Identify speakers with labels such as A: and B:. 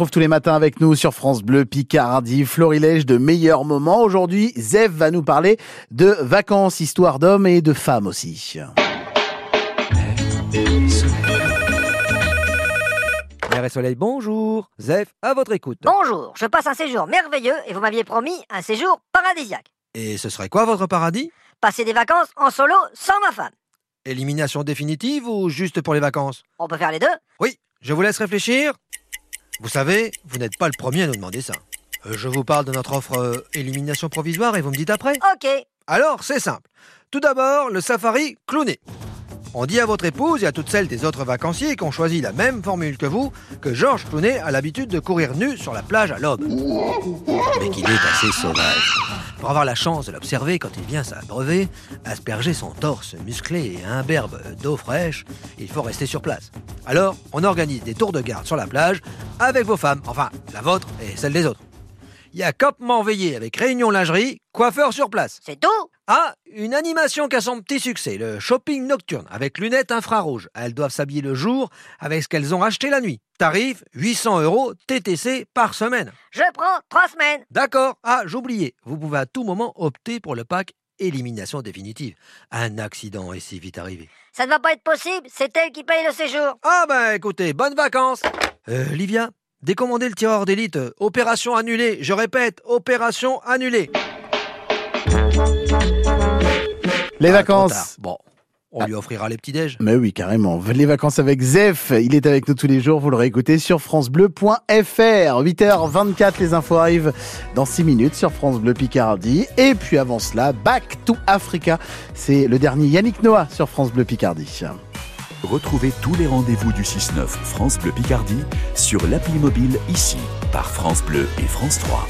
A: retrouve tous les matins avec nous sur France Bleu Picardie, Florilège de meilleurs moments. Aujourd'hui, Zev va nous parler de vacances, histoire d'hommes et de femmes aussi.
B: Mer et Soleil, bonjour. Zef, à votre écoute.
C: Bonjour, je passe un séjour merveilleux et vous m'aviez promis un séjour paradisiaque.
B: Et ce serait quoi votre paradis?
C: Passer des vacances en solo sans ma femme.
B: Élimination définitive ou juste pour les vacances?
C: On peut faire les deux
B: Oui, je vous laisse réfléchir. Vous savez, vous n'êtes pas le premier à nous demander ça. Euh, Je vous parle de notre offre euh, élimination provisoire et vous me dites après
C: Ok.
B: Alors, c'est simple. Tout d'abord, le safari clowné. On dit à votre épouse et à toutes celles des autres vacanciers qui ont choisi la même formule que vous que Georges Clooney a l'habitude de courir nu sur la plage à l'aube. Mais qu'il est assez sauvage. Pour avoir la chance de l'observer quand il vient s'abreuver, asperger son torse musclé et imberbe d'eau fraîche, il faut rester sur place. Alors, on organise des tours de garde sur la plage avec vos femmes, enfin la vôtre et celle des autres. Il y a campement veillé avec réunion lingerie, coiffeur sur place.
C: C'est tout
B: Ah, une animation qui a son petit succès, le shopping nocturne, avec lunettes infrarouges. Elles doivent s'habiller le jour avec ce qu'elles ont acheté la nuit. Tarif 800 euros TTC par semaine.
C: Je prends trois semaines.
B: D'accord. Ah, j'oubliais. Vous pouvez à tout moment opter pour le pack élimination définitive. Un accident est si vite arrivé.
C: Ça ne va pas être possible, c'est elle qui paye le séjour.
B: Ah ben écoutez, bonnes vacances. Euh, Livia, décommandez le tireur d'élite. Opération annulée. Je répète, opération annulée.
A: Les
B: Ah, trop tard.
A: vacances.
B: Bon, on lui offrira les petits déj.
A: Mais oui, carrément. Les vacances avec Zef, il est avec nous tous les jours, vous le réécoutez sur francebleu.fr. 8h24, les infos arrivent dans 6 minutes sur France Bleu Picardie. Et puis avant cela, Back to Africa, c'est le dernier Yannick Noah sur France Bleu Picardie.
D: Retrouvez tous les rendez-vous du 6-9 France Bleu Picardie sur l'appli mobile ici par France Bleu et France 3.